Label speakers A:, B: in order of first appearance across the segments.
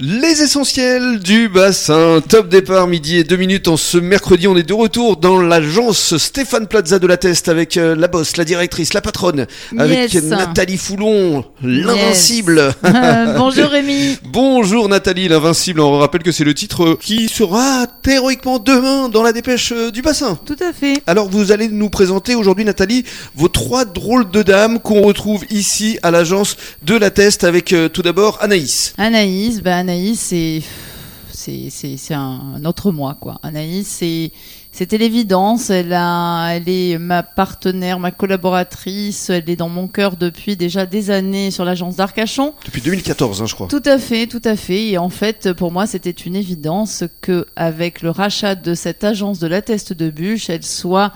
A: Les essentiels du bassin, top départ midi et deux minutes en ce mercredi, on est de retour dans l'agence Stéphane Plaza de la Teste avec euh, la bosse, la directrice, la patronne, avec
B: Yes.
A: Nathalie Foulon, l'invincible.
B: Euh, bonjour Rémi.
A: Bonjour Nathalie, l'invincible, on rappelle que c'est le titre qui sera héroïquement demain dans la dépêche euh, du bassin.
B: Tout à fait.
A: Alors vous allez nous présenter aujourd'hui Nathalie vos trois drôles de dames qu'on retrouve ici à l'agence de la Teste avec euh, tout d'abord Anaïs.
B: Anaïs, bah Anaïs, c'est c'est un autre moi quoi. Anaïs, c'est c'était l'évidence. Elle a, elle est ma partenaire, ma collaboratrice. Elle est dans mon cœur depuis déjà des années sur l'agence d'Arcachon.
A: Depuis 2014 hein, je crois.
B: Tout à fait, tout à fait. Et en fait, pour moi, c'était une évidence que, avec le rachat de cette agence de la Teste de Bûche, elle soit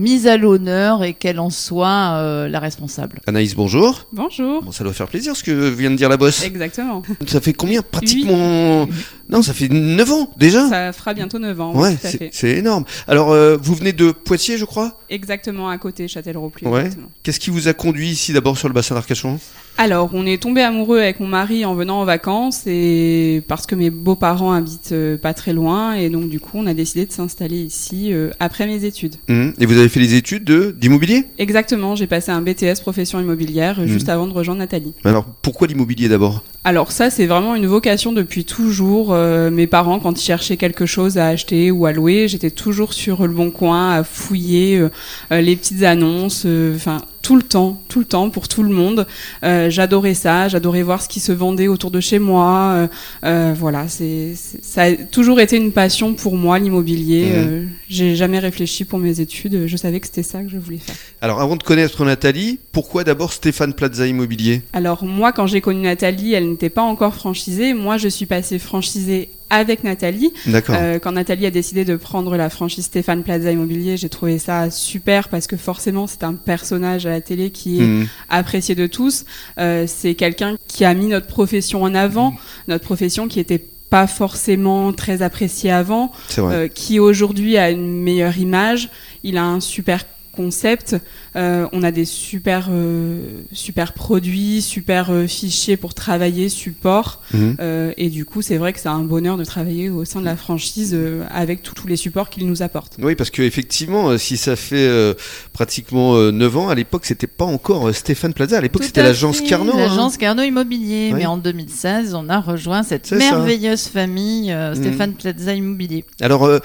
B: mise à l'honneur et qu'elle en soit euh, la responsable.
A: Anaïs bonjour.
C: Bonjour.
A: Bon, ça doit faire plaisir ce que vient de dire la bosse.
C: Exactement.
A: Ça fait combien Pratiquement. Non, ça fait 9 ans déjà.
C: Ça fera bientôt 9 ans. oui,
A: Ouais, c'est
C: fait.
A: c'est énorme. Alors, euh, vous venez de Poitiers, je crois?
C: Exactement à côté, Châtellerault plus
A: Ouais. Qu'est-ce qui vous a conduit ici d'abord sur le bassin d'Arcachon?
C: Alors, on est tombé amoureux avec mon mari en venant en vacances et parce que mes beaux-parents habitent euh, pas très loin et donc du coup, on a décidé de s'installer ici euh, après mes études.
A: Hum, Et vous avez fait les études de d'immobilier?
C: Exactement, j'ai passé un BTS profession immobilière euh,
A: Mhm.
C: juste avant de rejoindre Nathalie.
A: Alors, pourquoi l'immobilier d'abord?
C: Alors ça, c'est vraiment une vocation depuis toujours. Euh, mes parents, quand ils cherchaient quelque chose à acheter ou à louer, j'étais toujours sur le bon coin à fouiller euh, euh, les petites annonces. euh, Enfin, tout le temps, tout le temps, pour tout le monde. Euh, j'adorais ça. J'adorais voir ce qui se vendait autour de chez moi. Voilà, c'est ça a toujours été une passion pour moi, l'immobilier. Euh, J'ai jamais réfléchi pour mes études. Je savais que c'était ça que je voulais faire.
A: Alors, avant de connaître Nathalie, pourquoi d'abord Stéphane Plaza Immobilier?
C: Alors moi, quand j'ai connu Nathalie, elle n'était pas encore franchisée. Moi, je suis passée franchisée avec Nathalie. Euh, quand Nathalie a décidé de prendre la franchise Stéphane Plaza Immobilier, j'ai trouvé ça super parce que forcément, c'est un personnage à la télé qui est
A: Hum,
C: apprécié de tous. Euh, c'est quelqu'un qui a mis notre profession en avant, notre profession qui était pas forcément très appréciée avant euh, qui aujourd'hui a une meilleure image. Il a un super concept. Euh, on a des super euh, super produits, super euh, fichiers pour travailler, support. Euh, et du coup, c'est vrai que c'est un bonheur de travailler au sein de la franchise euh, avec tous tous les supports qu'il nous apporte.
A: Oui, parce que effectivement, euh, si ça fait euh, pratiquement euh, 9 ans, à l'époque, c'était pas encore Stéphane Plaza. À l'époque, c'était l'agence Carnot. hein.
B: L'agence Carnot Immobilier.
A: Oui.
B: Mais en 2016, on a rejoint cette
A: ça.
B: merveilleuse famille euh,
A: Mhm.
B: Stéphane Plaza Immobilier.
A: Alors, euh,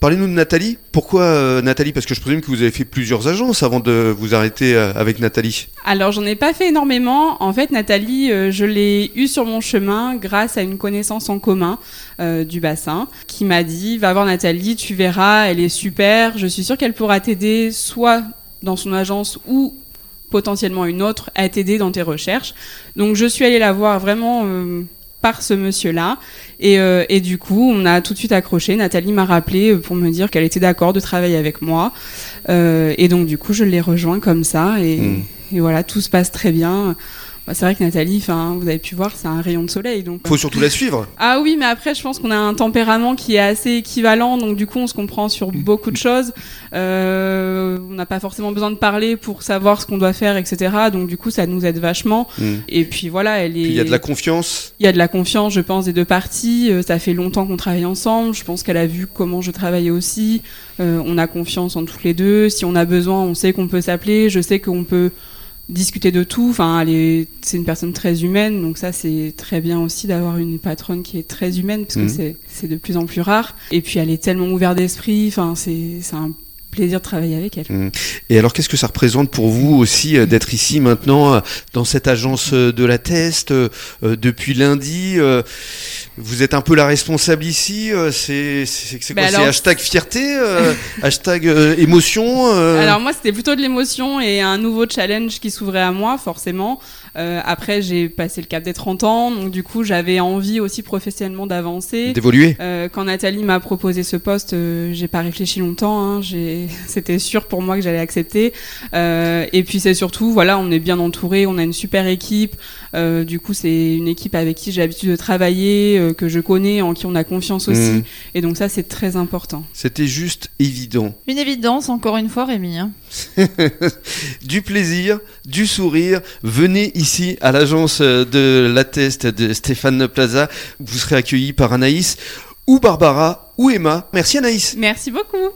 A: parlez-nous de Nathalie. Pourquoi euh, Nathalie? Parce que je présume que vous avez fait plusieurs agences avant de vous arrêter euh, avec Nathalie.
C: Alors, j'en ai pas fait énormément. En fait, Nathalie, euh, je l'ai eue sur mon chemin grâce à une connaissance en commun du bassin qui m'a dit "Va voir Nathalie, tu verras, elle est super. Je suis sûre qu'elle pourra t'aider soit dans son agence ou potentiellement une autre à t'aider dans tes recherches." Donc, je suis allée la voir vraiment par ce monsieur-là et, euh, et du coup on a tout de suite accroché. Nathalie m'a rappelé euh, pour me dire qu'elle était d'accord de travailler avec moi Euh, et donc du coup je l'ai rejoint comme ça et,
A: Mm.
C: et voilà, tout se passe très bien. Bah, c'est vrai que Nathalie, vous avez pu voir, c'est un rayon de soleil. Donc.
A: Faut surtout la suivre.
C: Ah oui, mais après, je pense qu'on a un tempérament qui est assez équivalent, donc du coup, on se comprend sur beaucoup de choses. Euh, on n'a pas forcément besoin de parler pour savoir ce qu'on doit faire, etc. Donc du coup, ça nous aide vachement.
A: Hum.
C: Et puis voilà, elle est.
A: Il y a de la confiance.
C: Il y a de la confiance, je pense, des deux parties. Euh, ça fait longtemps qu'on travaille ensemble. Je pense qu'elle a vu comment je travaillais aussi. Euh, on a confiance en toutes les deux. Si on a besoin, on sait qu'on peut s'appeler. Je sais qu'on peut discuter de tout. Enfin, elle est, c'est une personne très humaine, donc ça c'est très bien aussi d'avoir une patronne qui est très humaine parce que
A: Mhm.
C: c'est c'est de plus en plus rare. Et puis elle est tellement ouverte d'esprit. Enfin, c'est c'est un plaisir de travailler avec elle.
A: Et alors, qu'est-ce que ça représente pour vous aussi euh, d'être ici maintenant euh, dans cette agence euh, de la Teste euh, depuis lundi Vous êtes un peu la responsable ici. c'est quoi
C: Bah
A: C'est
C: alors-
A: hashtag fierté, hashtag émotion.
C: Alors moi, c'était plutôt de l'émotion et un nouveau challenge qui s'ouvrait à moi, forcément. Euh, après, j'ai passé le cap des 30 ans, donc du coup, j'avais envie aussi professionnellement d'avancer.
A: d'évoluer.
C: Euh, quand Nathalie m'a proposé ce poste, euh, j'ai pas réfléchi longtemps. Hein, j'ai- C'était sûr pour moi que j'allais accepter. Euh, et puis c'est surtout, voilà, on est bien entouré, on a une super équipe. Euh, du coup, c'est une équipe avec qui j'ai l'habitude de travailler, euh, que je connais, en qui on a confiance aussi.
A: Mhm.
C: Et donc ça, c'est très important.
A: C'était juste évident.
B: Une évidence, encore une fois, Rémi. hein.
A: du plaisir, du sourire. Venez ici. à l'agence de la test de Stéphane Plaza. Vous serez accueilli par Anaïs ou Barbara ou Emma. Merci Anaïs.
C: Merci beaucoup.